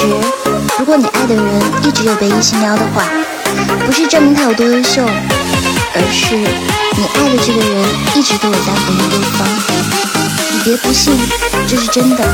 实，如果你爱的人一直有被异性撩的话，不是证明他有多优秀，而是你爱的这个人一直都有在回应对方。你别不信，这是真的。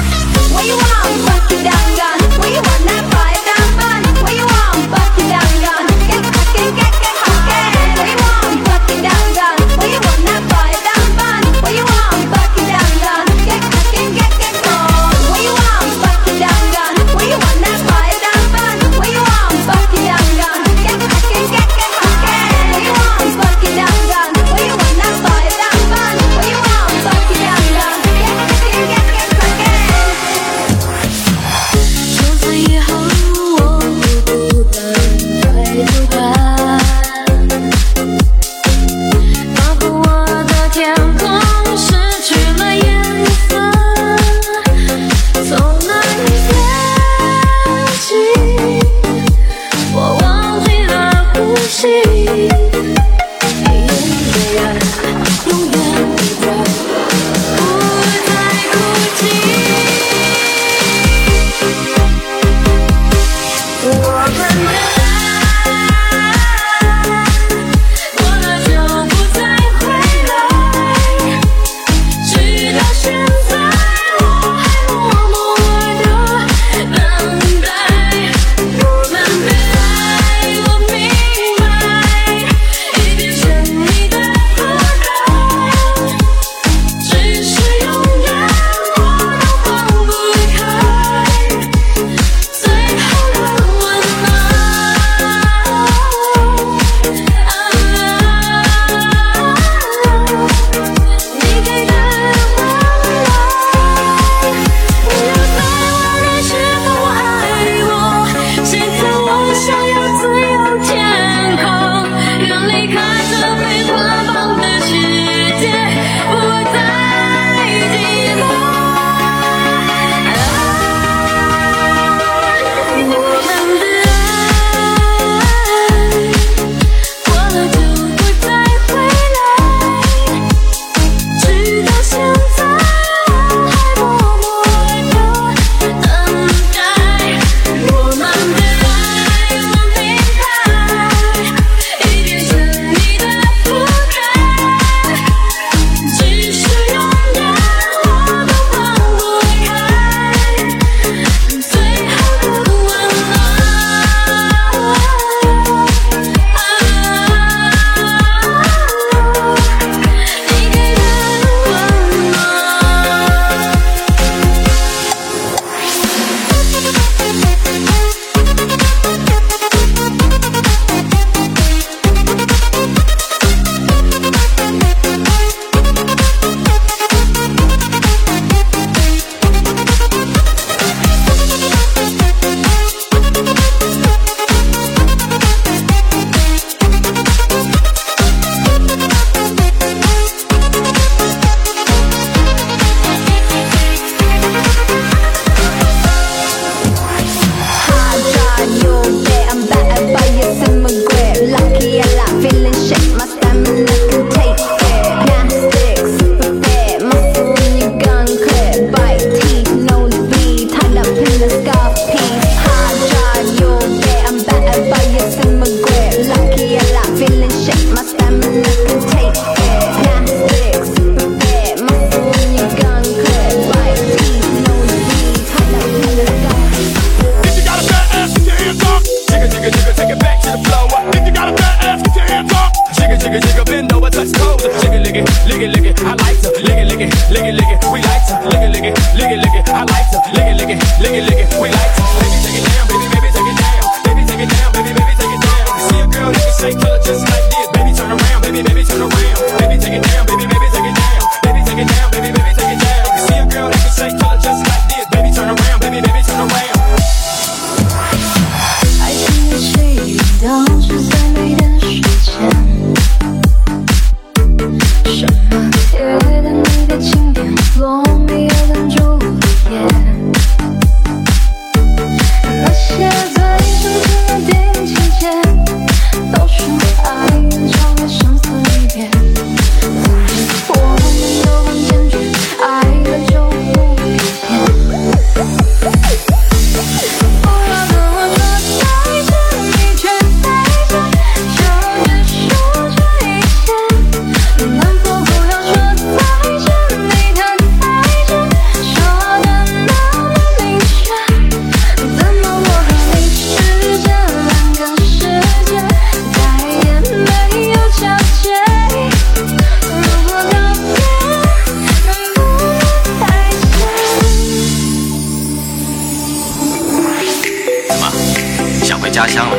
家乡了。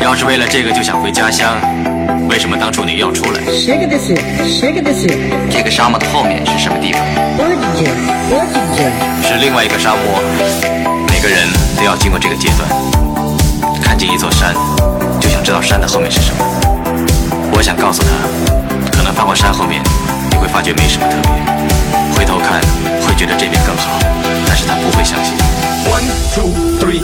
要是为了这个就想回家乡为什么当初你要出来？这个沙漠的后面是什么地方？是另外一个沙漠每个人都要经过这个阶段。看见一座山就想知道山的后面是什么。我想告诉他可能翻过山后面你会发觉没什么特别。回头看会觉得这边更好但是他不会相信。One two three.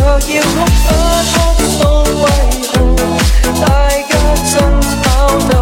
若要哭不哭诉为何大家争吵斗